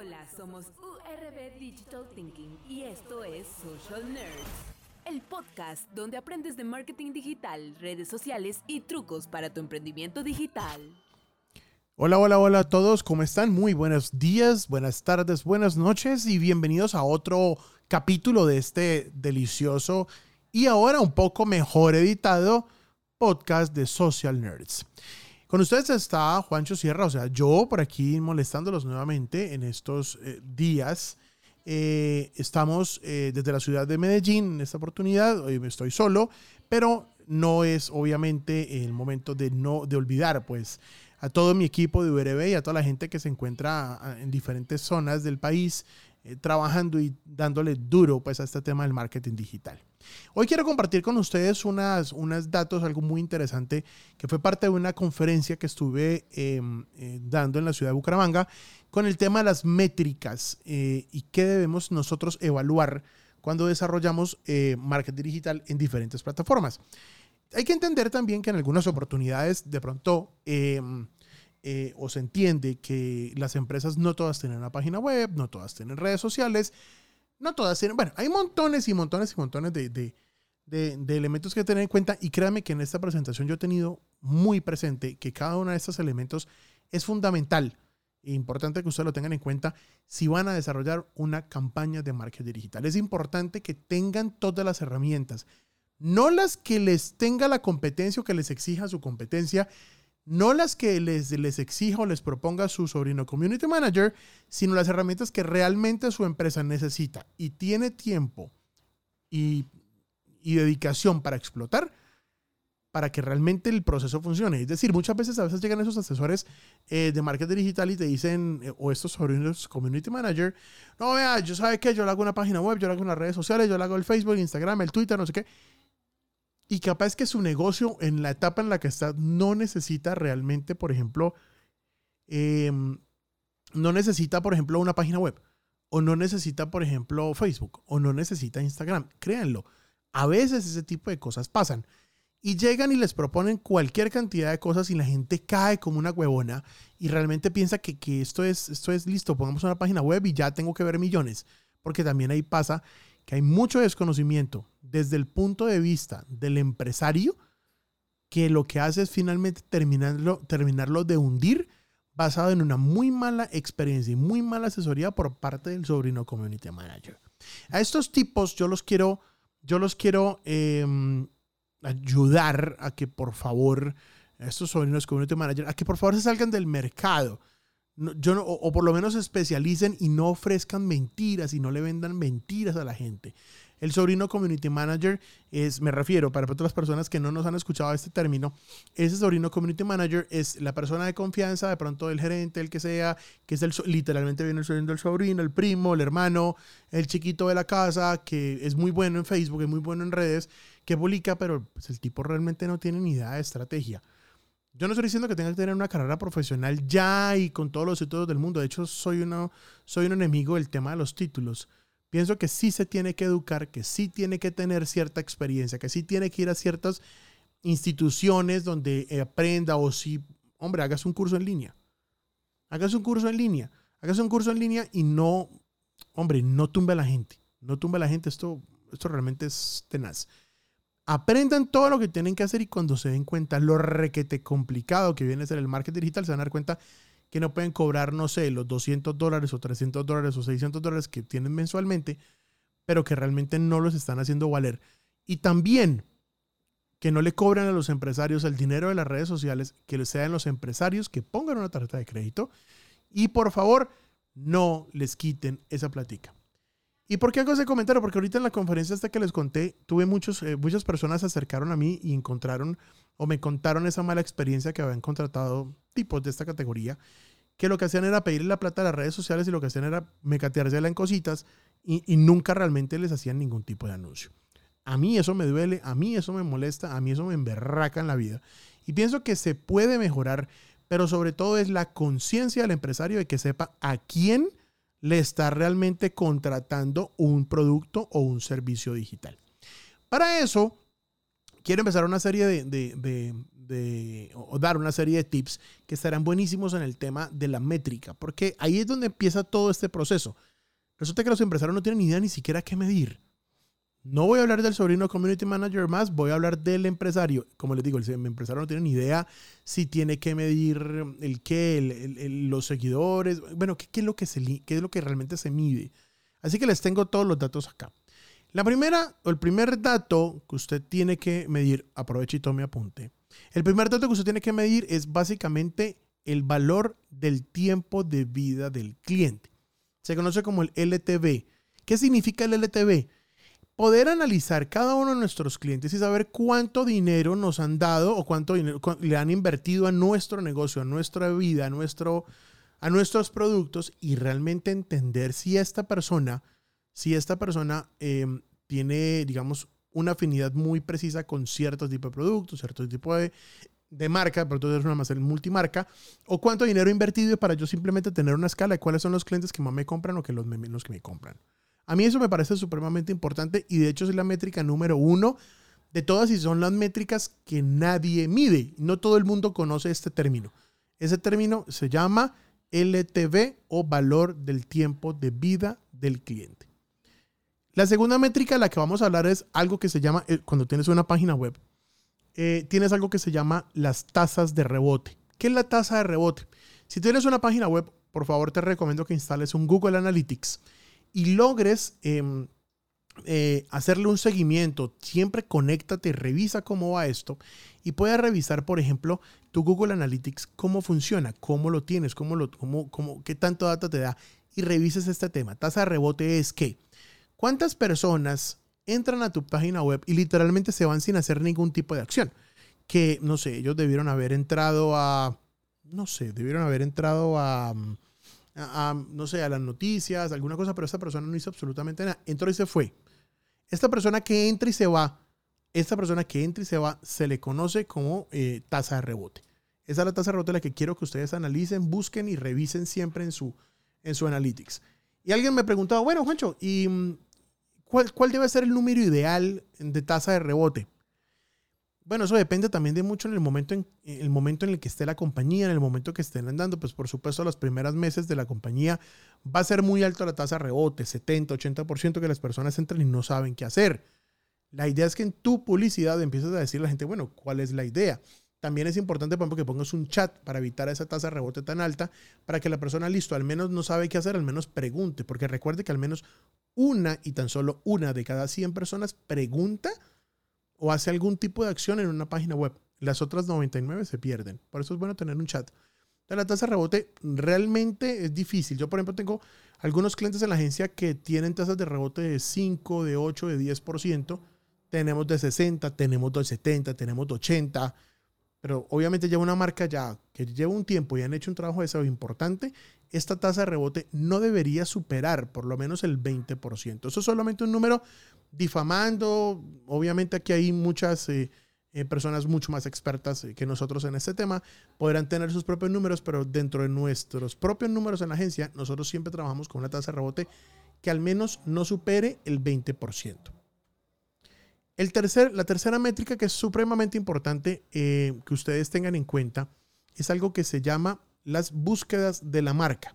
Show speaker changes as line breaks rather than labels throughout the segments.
Hola, somos URB Digital Thinking y esto es Social Nerds, el podcast donde aprendes de marketing digital, redes sociales y trucos para tu emprendimiento digital.
Hola, hola, hola a todos, ¿cómo están? Muy buenos días, buenas tardes, buenas noches y bienvenidos a otro capítulo de este delicioso y ahora un poco mejor editado podcast de Social Nerds. Con ustedes está Juancho Sierra, o sea, yo por aquí molestándolos nuevamente en estos eh, días. Eh, estamos eh, desde la ciudad de Medellín en esta oportunidad, hoy estoy solo, pero no es obviamente el momento de no de olvidar pues a todo mi equipo de URB y a toda la gente que se encuentra en diferentes zonas del país trabajando y dándole duro pues a este tema del marketing digital. Hoy quiero compartir con ustedes unas, unos datos, algo muy interesante, que fue parte de una conferencia que estuve em, eh, dando en la ciudad de Bucaramanga con el tema de las métricas eh, y qué debemos nosotros evaluar cuando desarrollamos eh, marketing digital en diferentes plataformas. Hay que entender también que en algunas oportunidades de pronto em, o se entiende que las empresas no todas tienen una página web, no todas tienen redes sociales, no todas tienen, bueno, hay montones y montones y montones de, de, de, elementos que tener en cuenta y créame que en esta presentación yo he tenido muy presente que cada uno de estos elementos es fundamental e importante que ustedes lo tengan en cuenta si van a desarrollar una campaña de marketing digital. Es importante que tengan todas las herramientas, no las que les tenga la competencia o que les exija su competencia, no las que les, les exija o les proponga su sobrino community manager, sino las herramientas que realmente su empresa necesita y tiene tiempo y, dedicación para explotar para que realmente el proceso funcione. Es decir, muchas veces a veces llegan esos asesores eh, de marketing digital y te dicen, eh, o estos sobrinos community manager, no, vea, yo sabe que yo le hago una página web, yo le hago unas redes sociales, yo le hago el Facebook, Instagram, el Twitter, no sé qué y capaz que su negocio en la etapa en la que está no necesita realmente, por ejemplo, em, no necesita, por ejemplo, una página web, o no necesita, por ejemplo, Facebook, o no necesita Instagram. Créanlo, a veces ese tipo de cosas pasan. Y llegan y les proponen cualquier cantidad de cosas y la gente cae como una huevona y realmente piensa que, que esto, es, esto es listo, pongamos una página web y ya tengo que ver millones, porque también ahí pasa que hay mucho desconocimiento desde el punto de vista del empresario que lo que hace es finalmente terminarlo, terminarlo de hundir basado en una muy mala experiencia y muy mala asesoría por parte del sobrino community manager. A estos tipos yo los quiero, yo los quiero em, ayudar a que por favor, a estos sobrinos community manager, a que por favor se salgan del mercado yo o, por lo menos especialicen y no ofrezcan mentiras y no le vendan mentiras a la gente. El sobrino community manager es, me refiero, para otras personas que no nos han escuchado este término, ese sobrino community manager es la persona de confianza, de pronto el gerente, el que sea, que es el, literalmente viene el sobrino del sobrino, el primo, el hermano, el chiquito de la casa, que es muy bueno en Facebook, es muy bueno en redes, que publica, pero pues, el tipo realmente no tiene ni idea de estrategia. Yo no estoy diciendo que tenga que tener una carrera profesional ya y con todos los títulos del mundo. De hecho, soy, soy un enemigo del tema de los títulos. Pienso que sí se tiene que educar, que sí tiene que tener cierta experiencia, que sí tiene que ir a ciertas instituciones donde aprenda o si, hombre, hagas un curso en línea. Hagas un curso en línea. Hagas un curso en línea y no, hombre, no tumbe a la gente. No tumbe a la gente. Esto, esto realmente es tenaz. Aprendan todo lo que tienen que hacer y cuando se den cuenta lo requete complicado que viene a ser el marketing digital, se van a dar cuenta que no pueden cobrar, no sé, los 200 dólares o 300 dólares o 600 dólares que tienen mensualmente, pero que realmente no los están haciendo valer. Y también que no le cobran a los empresarios el dinero de las redes sociales, que sean los empresarios que pongan una tarjeta de crédito y por favor no les quiten esa platica. ¿Y por qué hago ese comentario? Porque ahorita en la conferencia hasta que les conté, tuve muchos, eh, muchas personas se acercaron a mí y encontraron o me contaron esa mala experiencia que habían contratado tipos de esta categoría, que lo que hacían era pedirle la plata a las redes sociales y lo que hacían era mecateársela en cositas y, y nunca realmente les hacían ningún tipo de anuncio. A mí eso me duele, a mí eso me molesta, a mí eso me emberraca en la vida. Y pienso que se puede mejorar, pero sobre todo es la conciencia del empresario de que sepa a quién le está realmente contratando un producto o un servicio digital. Para eso, quiero empezar una serie de, de, de, o dar una serie de tips que estarán buenísimos en el tema de la métrica, porque ahí es donde empieza todo este proceso. Resulta que los empresarios no tienen ni idea ni siquiera qué medir. No voy a hablar del sobrino community manager más, voy a hablar del empresario. Como les digo, el empresario no tiene ni idea si tiene que medir el qué, los seguidores, bueno, qué, es lo que se, qué es lo que realmente se mide. Así que les tengo todos los datos acá. La primera, o el primer dato que usted tiene que medir, aproveche y tome apunte. El primer dato que usted tiene que medir es básicamente el valor del tiempo de vida del cliente. Se conoce como el LTV. ¿Qué significa el LTV? Poder analizar cada uno de nuestros clientes y saber cuánto dinero nos han dado o cuánto dinero le han invertido a nuestro negocio, a nuestra vida, a, nuestro, a nuestros productos y realmente entender si esta persona si esta persona em, tiene, digamos, una afinidad muy precisa con ciertos tipos de productos, cierto tipo de, de marca, pero entonces es una más multimarca, o cuánto dinero he invertido para yo simplemente tener una escala de cuáles son los clientes que más me compran o que los que me compran. A mí eso me parece supremamente importante y de hecho es la métrica número uno de todas y son las métricas que nadie mide. No todo el mundo conoce este término. Ese término se llama LTV o valor del tiempo de vida del cliente. La segunda métrica de la que vamos a hablar es algo que se llama, eh, cuando tienes una página web, eh, tienes algo que se llama las tasas de rebote. ¿Qué es la tasa de rebote? Si tienes una página web, por favor te recomiendo que instales un Google Analytics y logres em, eh, hacerle un seguimiento. Siempre conéctate, revisa cómo va esto y puedes revisar, por ejemplo, tu Google Analytics, cómo funciona, cómo lo tienes, cómo lo, cómo, cómo, qué tanto data te da y revises este tema. Tasa de rebote es que ¿Cuántas personas entran a tu página web y literalmente se van sin hacer ningún tipo de acción? Que, no sé, ellos debieron haber entrado a, no sé, debieron haber entrado a, no sé, a las noticias, alguna cosa, pero esta persona no hizo absolutamente nada. Entró y se fue. Esta persona que entra y se va, esta persona que entra y se va, se le conoce como eh, tasa de rebote. Esa es la tasa de rebote la que quiero que ustedes analicen, busquen y revisen siempre en su, en su analytics. Y alguien me preguntaba, bueno, Juancho, ¿y mm, ¿Cuál, debe ser el número ideal de tasa de rebote? Bueno, eso depende también de mucho en el momento en, el momento en el que esté la compañía, en el momento que estén andando. Pues por supuesto, los primeros meses de la compañía va a ser muy alto la tasa de rebote, 70, 80% que las personas entran y no saben qué hacer. La idea es que en tu publicidad empieces a decirle a la gente, bueno, ¿cuál es la idea? También es importante, por ejemplo, que pongas un chat para evitar esa tasa de rebote tan alta, para que la persona, listo, al menos no sabe qué hacer, al menos pregunte, porque recuerde que al menos una y tan solo una de cada 100 personas pregunta o hace algún tipo de acción en una página web. Las otras 99 se pierden. Por eso es bueno tener un chat. La tasa de rebote realmente es difícil. Yo, por ejemplo, tengo algunos clientes en la agencia que tienen tasas de rebote de 5, de 8, de 10%. Tenemos de 60, tenemos de 70, tenemos de 80 pero obviamente lleva una marca ya que lleva un tiempo y han hecho un trabajo de SEO importante, esta tasa de rebote no debería superar por lo menos el 20%. Eso es solamente un número difamando. Obviamente aquí hay muchas eh, eh, personas mucho más expertas que nosotros en este tema, podrán tener sus propios números, pero dentro de nuestros propios números en la agencia, nosotros siempre trabajamos con una tasa de rebote que al menos no supere el 20%. El tercer, la tercera métrica que es supremamente importante eh, que ustedes tengan en cuenta es algo que se llama las búsquedas de la marca.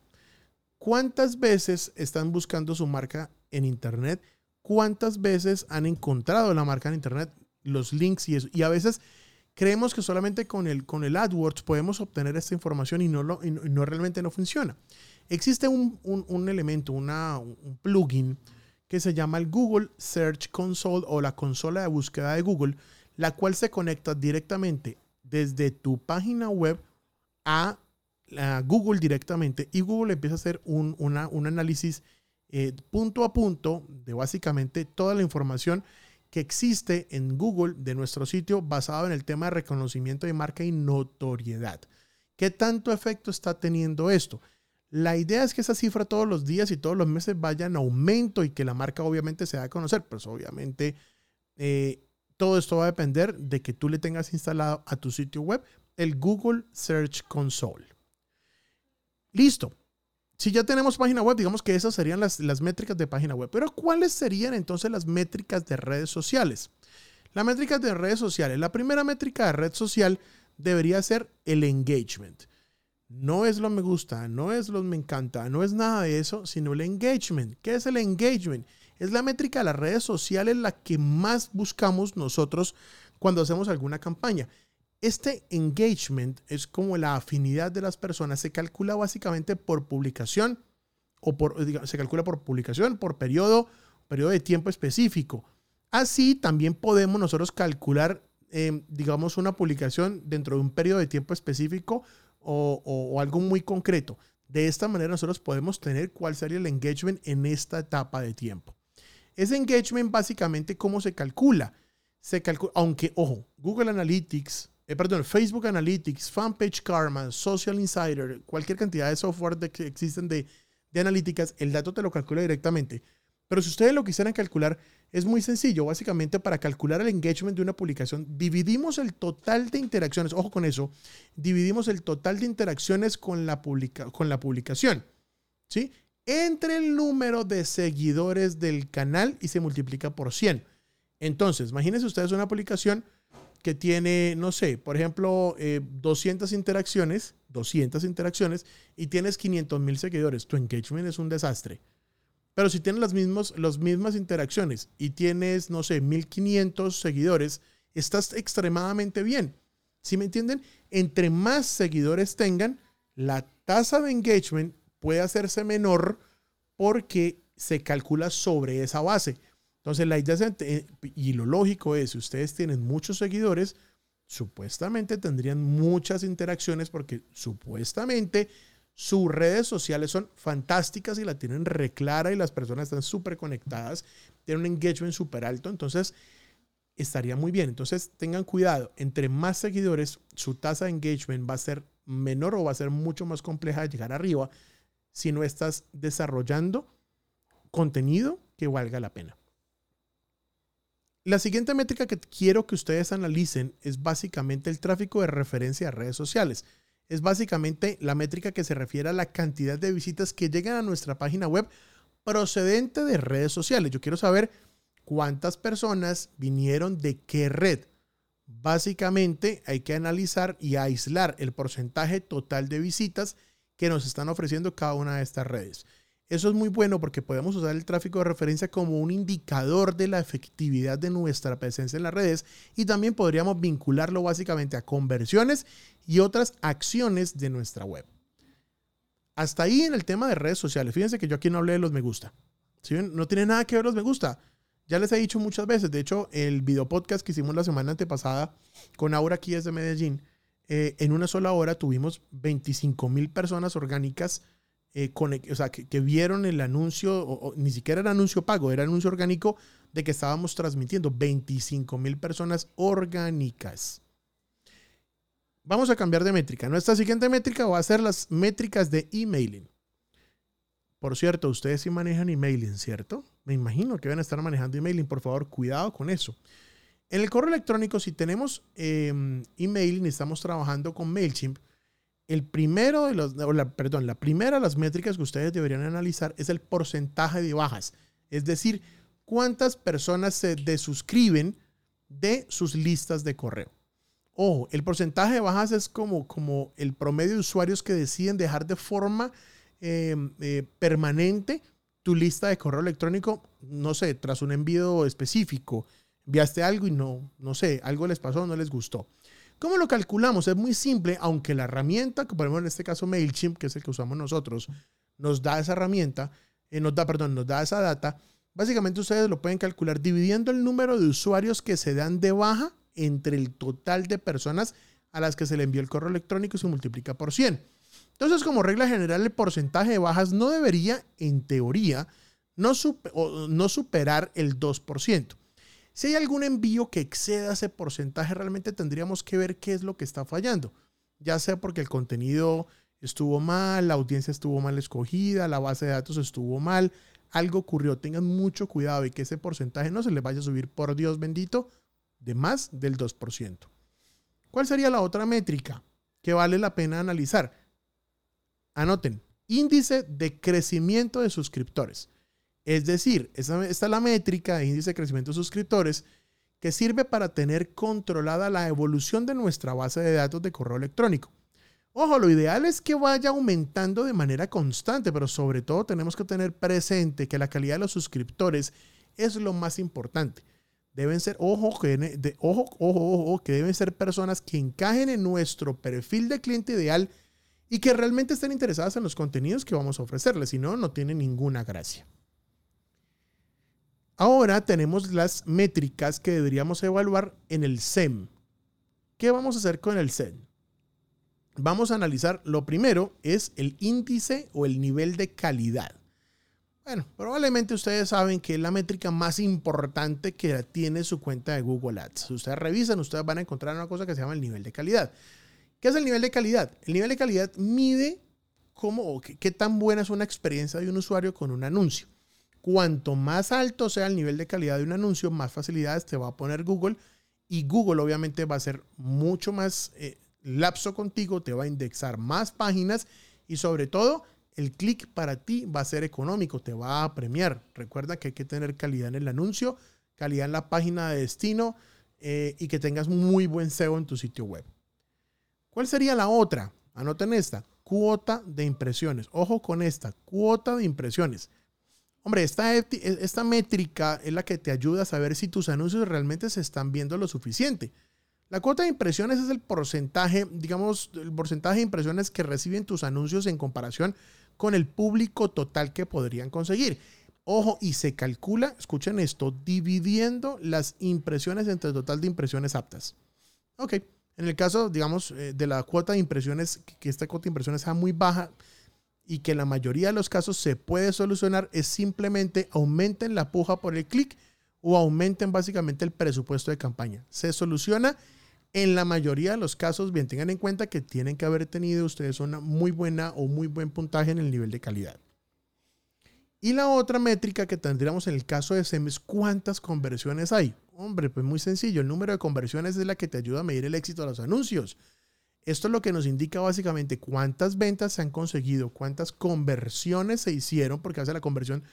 ¿Cuántas veces están buscando su marca en Internet? ¿Cuántas veces han encontrado la marca en Internet? Los links y eso. Y a veces creemos que solamente con el, con el AdWords podemos obtener esta información y no, lo, no realmente no funciona. Existe un, un, elemento, un plugin que se llama el Google Search Console o la consola de búsqueda de Google, la cual se conecta directamente desde tu página web a, Google directamente y Google empieza a hacer un, un análisis eh, punto a punto de básicamente toda la información que existe en Google de nuestro sitio basado en el tema de reconocimiento de marca y notoriedad. ¿Qué tanto efecto está teniendo esto? La idea es que esa cifra todos los días y todos los meses vaya en aumento y que la marca obviamente se da a conocer. Pues obviamente eh, todo esto va a depender de que tú le tengas instalado a tu sitio web el Google Search Console. Listo. Si ya tenemos página web, digamos que esas serían las, las métricas de página web. Pero ¿cuáles serían entonces las métricas de redes sociales? Las métricas de redes sociales. La primera métrica de red social debería ser el engagement. No es lo me gusta, no es lo me encanta, no es nada de eso, sino el engagement. ¿Qué es el engagement? Es la métrica de las redes sociales la que más buscamos nosotros cuando hacemos alguna campaña. Este engagement es como la afinidad de las personas, se calcula básicamente por publicación o por, se calcula por publicación, por periodo, periodo de tiempo específico. Así también podemos nosotros calcular, em, digamos, una publicación dentro de un periodo de tiempo específico o, algo muy concreto. De esta manera nosotros podemos tener cuál sería el engagement en esta etapa de tiempo. Ese engagement básicamente, ¿cómo se calcula? Se calcula, aunque, ojo, Google Analytics, eh, perdón, Facebook Analytics, Fanpage Karma, Social Insider, cualquier cantidad de software que existen de, de analíticas, el dato te lo calcula directamente. Pero si ustedes lo quisieran calcular, es muy sencillo. Básicamente, para calcular el engagement de una publicación, dividimos el total de interacciones, ojo con eso, dividimos el total de interacciones con la, publica, con la publicación, ¿sí? Entre el número de seguidores del canal y se multiplica por 100. Entonces, imagínense ustedes una publicación que tiene, no sé, por ejemplo, 200 eh, interacciones, 200 interacciones, y tienes 500 mil seguidores, tu engagement es un desastre. Pero si tienes las, mismos, las mismas interacciones y tienes, no sé, 1500 seguidores, estás extremadamente bien. ¿Sí me entienden? Entre más seguidores tengan, la tasa de engagement puede hacerse menor porque se calcula sobre esa base. Entonces, la idea es, y lo lógico es, si ustedes tienen muchos seguidores, supuestamente tendrían muchas interacciones porque supuestamente sus redes sociales son fantásticas y la tienen reclara y las personas están súper conectadas, tienen un engagement súper alto, entonces estaría muy bien. Entonces, tengan cuidado, entre más seguidores, su tasa de engagement va a ser menor o va a ser mucho más compleja de llegar arriba si no estás desarrollando contenido que valga la pena. La siguiente métrica que quiero que ustedes analicen es básicamente el tráfico de referencia a redes sociales. Es básicamente la métrica que se refiere a la cantidad de visitas que llegan a nuestra página web procedente de redes sociales. Yo quiero saber cuántas personas vinieron de qué red. Básicamente hay que analizar y aislar el porcentaje total de visitas que nos están ofreciendo cada una de estas redes. Eso es muy bueno porque podemos usar el tráfico de referencia como un indicador de la efectividad de nuestra presencia en las redes y también podríamos vincularlo básicamente a conversiones y otras acciones de nuestra web. Hasta ahí en el tema de redes sociales. Fíjense que yo aquí no hablé de los me gusta. No tiene nada que ver los me gusta. Ya les he dicho muchas veces. De hecho, el video podcast que hicimos la semana antepasada con Aura aquí desde Medellín, eh, en una sola hora tuvimos 25 mil personas orgánicas eh, o sea, que, vieron el anuncio, o, ni siquiera era anuncio pago, era anuncio orgánico de que estábamos transmitiendo 25 mil personas orgánicas. Vamos a cambiar de métrica. Nuestra siguiente métrica va a ser las métricas de emailing. Por cierto, ustedes sí manejan emailing, ¿cierto? Me imagino que van a estar manejando emailing. Por favor, cuidado con eso. En el correo electrónico, si tenemos eh, emailing y estamos trabajando con MailChimp, el primero de los, perdón, la primera de las métricas que ustedes deberían analizar es el porcentaje de bajas. Es decir, cuántas personas se desuscriben de sus listas de correo. Ojo, el porcentaje de bajas es como, como el promedio de usuarios que deciden dejar de forma em, eh, permanente tu lista de correo electrónico, no sé, tras un envío específico. Enviaste algo y no, no sé, algo les pasó, no les gustó. ¿Cómo lo calculamos? Es muy simple, aunque la herramienta, que ponemos en este caso MailChimp, que es el que usamos nosotros, nos da esa herramienta, eh, nos da, perdón, nos da esa data. Básicamente ustedes lo pueden calcular dividiendo el número de usuarios que se dan de baja entre el total de personas a las que se le envió el correo electrónico y se multiplica por 100. Entonces, como regla general, el porcentaje de bajas no debería, en teoría, no, no superar el 2%. Si hay algún envío que exceda ese porcentaje, realmente tendríamos que ver qué es lo que está fallando. Ya sea porque el contenido estuvo mal, la audiencia estuvo mal escogida, la base de datos estuvo mal, algo ocurrió. Tengan mucho cuidado y que ese porcentaje no se les vaya a subir, por Dios bendito, de más del 2%. ¿Cuál sería la otra métrica que vale la pena analizar? Anoten, índice de crecimiento de suscriptores. Es decir, esta, es la métrica de índice de crecimiento de suscriptores que sirve para tener controlada la evolución de nuestra base de datos de correo electrónico. Ojo, lo ideal es que vaya aumentando de manera constante, pero sobre todo tenemos que tener presente que la calidad de los suscriptores es lo más importante. Deben ser, ojo, que, ojo, ojo, ojo, que deben ser personas que encajen en nuestro perfil de cliente ideal y que realmente estén interesadas en los contenidos que vamos a ofrecerles. Si no, no tiene ninguna gracia. Ahora tenemos las métricas que deberíamos evaluar en el SEM. ¿Qué vamos a hacer con el SEM? Vamos a analizar, lo primero es el índice o el nivel de calidad. Bueno, probablemente ustedes saben que es la métrica más importante que tiene su cuenta de Google Ads. Si ustedes revisan, ustedes van a encontrar una cosa que se llama el nivel de calidad. ¿Qué es el nivel de calidad? El nivel de calidad mide cómo qué, qué tan buena es una experiencia de un usuario con un anuncio. Cuanto más alto sea el nivel de calidad de un anuncio, más facilidades te va a poner Google y Google obviamente va a ser mucho más eh, lapso contigo, te va a indexar más páginas y sobre todo el clic para ti va a ser económico, te va a premiar. Recuerda que hay que tener calidad en el anuncio, calidad en la página de destino eh, y que tengas muy buen SEO en tu sitio web. ¿Cuál sería la otra? Anoten esta, cuota de impresiones. Ojo con esta, cuota de impresiones. Hombre, esta, esta métrica es la que te ayuda a saber si tus anuncios realmente se están viendo lo suficiente. La cuota de impresiones es el porcentaje, digamos, el porcentaje de impresiones que reciben tus anuncios en comparación con el público total que podrían conseguir. Ojo, y se calcula, escuchen esto, dividiendo las impresiones entre el total de impresiones aptas. Ok, en el caso, digamos, eh, de la cuota de impresiones, que esta cuota de impresiones sea muy baja, y que en la mayoría de los casos se puede solucionar es simplemente aumenten la puja por el clic o aumenten básicamente el presupuesto de campaña. Se soluciona en la mayoría de los casos. Bien, tengan en cuenta que tienen que haber tenido ustedes una muy buena o muy buen puntaje en el nivel de calidad. Y la otra métrica que tendríamos en el caso de SEM es cuántas conversiones hay. Hombre, pues muy sencillo. El número de conversiones es la que te ayuda a medir el éxito de los anuncios. Esto es lo que nos indica básicamente cuántas ventas se han conseguido, cuántas conversiones se hicieron, porque hace la conversión,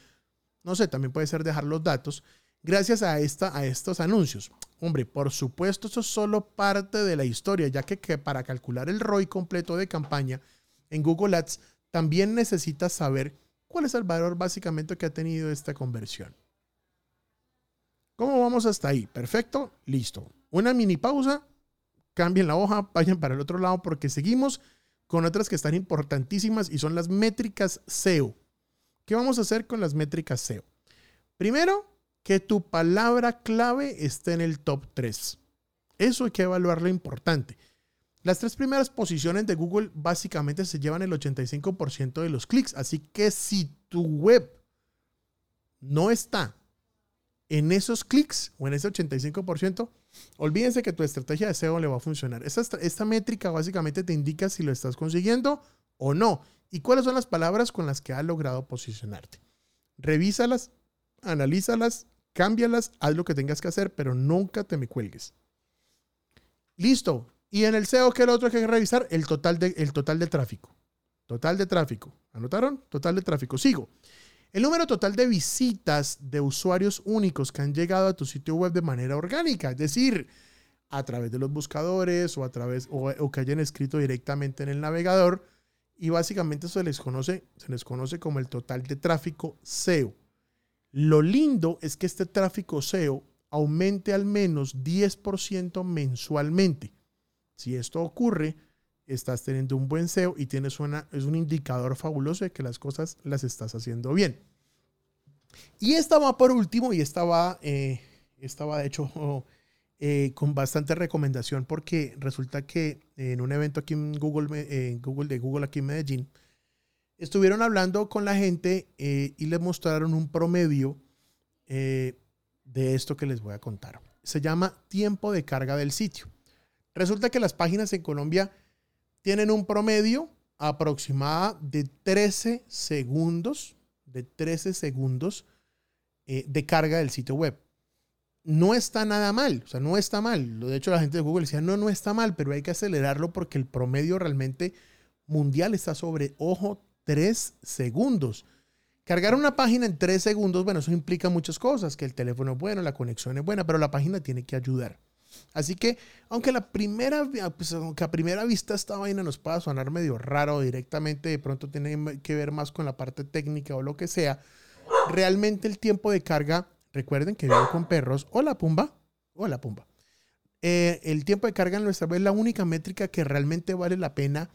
no sé, también puede ser dejar los datos, gracias a, esta, a estos anuncios. Hombre, por supuesto, eso es solo parte de la historia, ya que, que para calcular el ROI completo de campaña en Google Ads, también necesitas saber cuál es el valor básicamente que ha tenido esta conversión. ¿Cómo vamos hasta ahí? Perfecto, listo. Una mini pausa cambien la hoja, vayan para el otro lado porque seguimos con otras que están importantísimas y son las métricas SEO. ¿Qué vamos a hacer con las métricas SEO? Primero, que tu palabra clave esté en el top 3. Eso hay que evaluar lo importante. Las tres primeras posiciones de Google básicamente se llevan el 85% de los clics, así que si tu web no está en esos clics o en ese 85%, olvídense que tu estrategia de SEO le va a funcionar. Esta, esta métrica básicamente te indica si lo estás consiguiendo o no y cuáles son las palabras con las que has logrado posicionarte. Revísalas, analízalas, cámbialas, haz lo que tengas que hacer, pero nunca te me cuelgues. Listo. Y en el SEO, ¿qué es lo otro que hay que revisar? El total de, el total de tráfico. Total de tráfico. ¿Anotaron? Total de tráfico. Sigo. El número total de visitas de usuarios únicos que han llegado a tu sitio web de manera orgánica, es decir, a través de los buscadores o a través o, que hayan escrito directamente en el navegador y básicamente les conoce se les conoce como el total de tráfico SEO. Lo lindo es que este tráfico SEO aumente al menos 10% mensualmente. Si esto ocurre, estás teniendo un buen SEO y tienes una, es un indicador fabuloso de que las cosas las estás haciendo bien. Y esta va por último y esta va, eh, de hecho eh, con bastante recomendación porque resulta que en un evento aquí en Google, Google de Google aquí en Medellín, estuvieron hablando con la gente eh, y les mostraron un promedio de esto que les voy a contar. Se llama tiempo de carga del sitio. Resulta que las páginas en Colombia tienen un promedio aproximado de 13 segundos, de 13 segundos eh, de carga del sitio web. No está nada mal, o sea, no está mal. De hecho, la gente de Google decía, no, no está mal, pero hay que acelerarlo porque el promedio realmente mundial está sobre, ojo, 3 segundos. Cargar una página en tres segundos, bueno, eso implica muchas cosas, que el teléfono es bueno, la conexión es buena, pero la página tiene que ayudar. Así que, aunque la primera, pues, aunque a primera vista esta vaina nos pueda sonar medio raro directamente, de pronto tiene que ver más con la parte técnica o lo que sea, realmente el tiempo de carga, recuerden que vivo con perros, hola Pumba, hola Pumba. Eh, el tiempo de carga en nuestra web es la única métrica que realmente vale la pena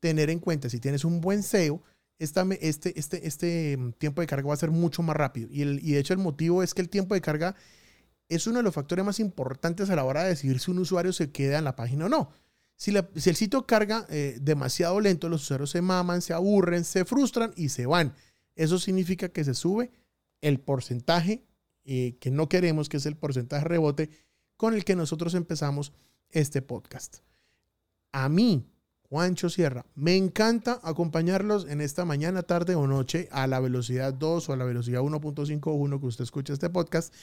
tener en cuenta. Si tienes un buen SEO, este, este, este mm, tiempo de carga va a ser mucho más rápido. Y, el, y de hecho el motivo es que el tiempo de carga es uno de los factores más importantes a la hora de decidir si un usuario se queda en la página o no. Si, si el sitio carga eh, demasiado lento, los usuarios se maman, se aburren, se frustran y se van. Eso significa que se sube el porcentaje eh, que no queremos, que es el porcentaje rebote con el que nosotros empezamos este podcast. A mí, Juancho Sierra, me encanta acompañarlos en esta mañana, tarde o noche a la velocidad 2 o a la velocidad 1.51 que usted escucha este podcast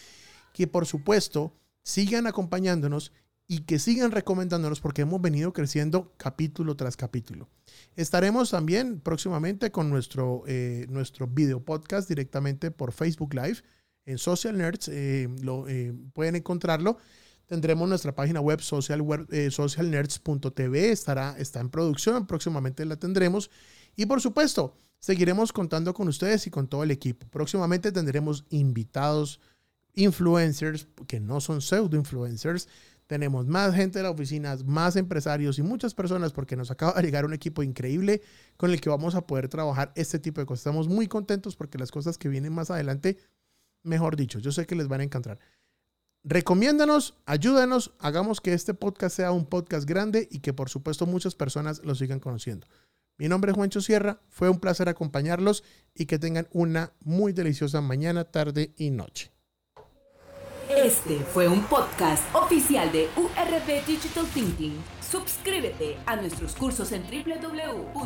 que por supuesto sigan acompañándonos y que sigan recomendándonos porque hemos venido creciendo capítulo tras capítulo. Estaremos también próximamente con nuestro, eh, nuestro video podcast directamente por Facebook Live en Social Nerds. Eh, lo, eh, pueden encontrarlo. Tendremos nuestra página web social, socialnerds.tv. Estará, está en producción. Próximamente la tendremos. Y por supuesto, seguiremos contando con ustedes y con todo el equipo. Próximamente tendremos invitados influencers, que no son pseudo influencers. Tenemos más gente de la oficina, más empresarios y muchas personas porque nos acaba de llegar un equipo increíble con el que vamos a poder trabajar este tipo de cosas. Estamos muy contentos porque las cosas que vienen más adelante, mejor dicho, yo sé que les van a encantar. Recomiéndanos, ayúdanos, hagamos que este podcast sea un podcast grande y que por supuesto muchas personas lo sigan conociendo. Mi nombre es Juancho Sierra, fue un placer acompañarlos y que tengan una muy deliciosa mañana, tarde y noche.
Este fue un podcast oficial de URB Digital Thinking. Suscríbete a nuestros cursos en www.urb.com.co.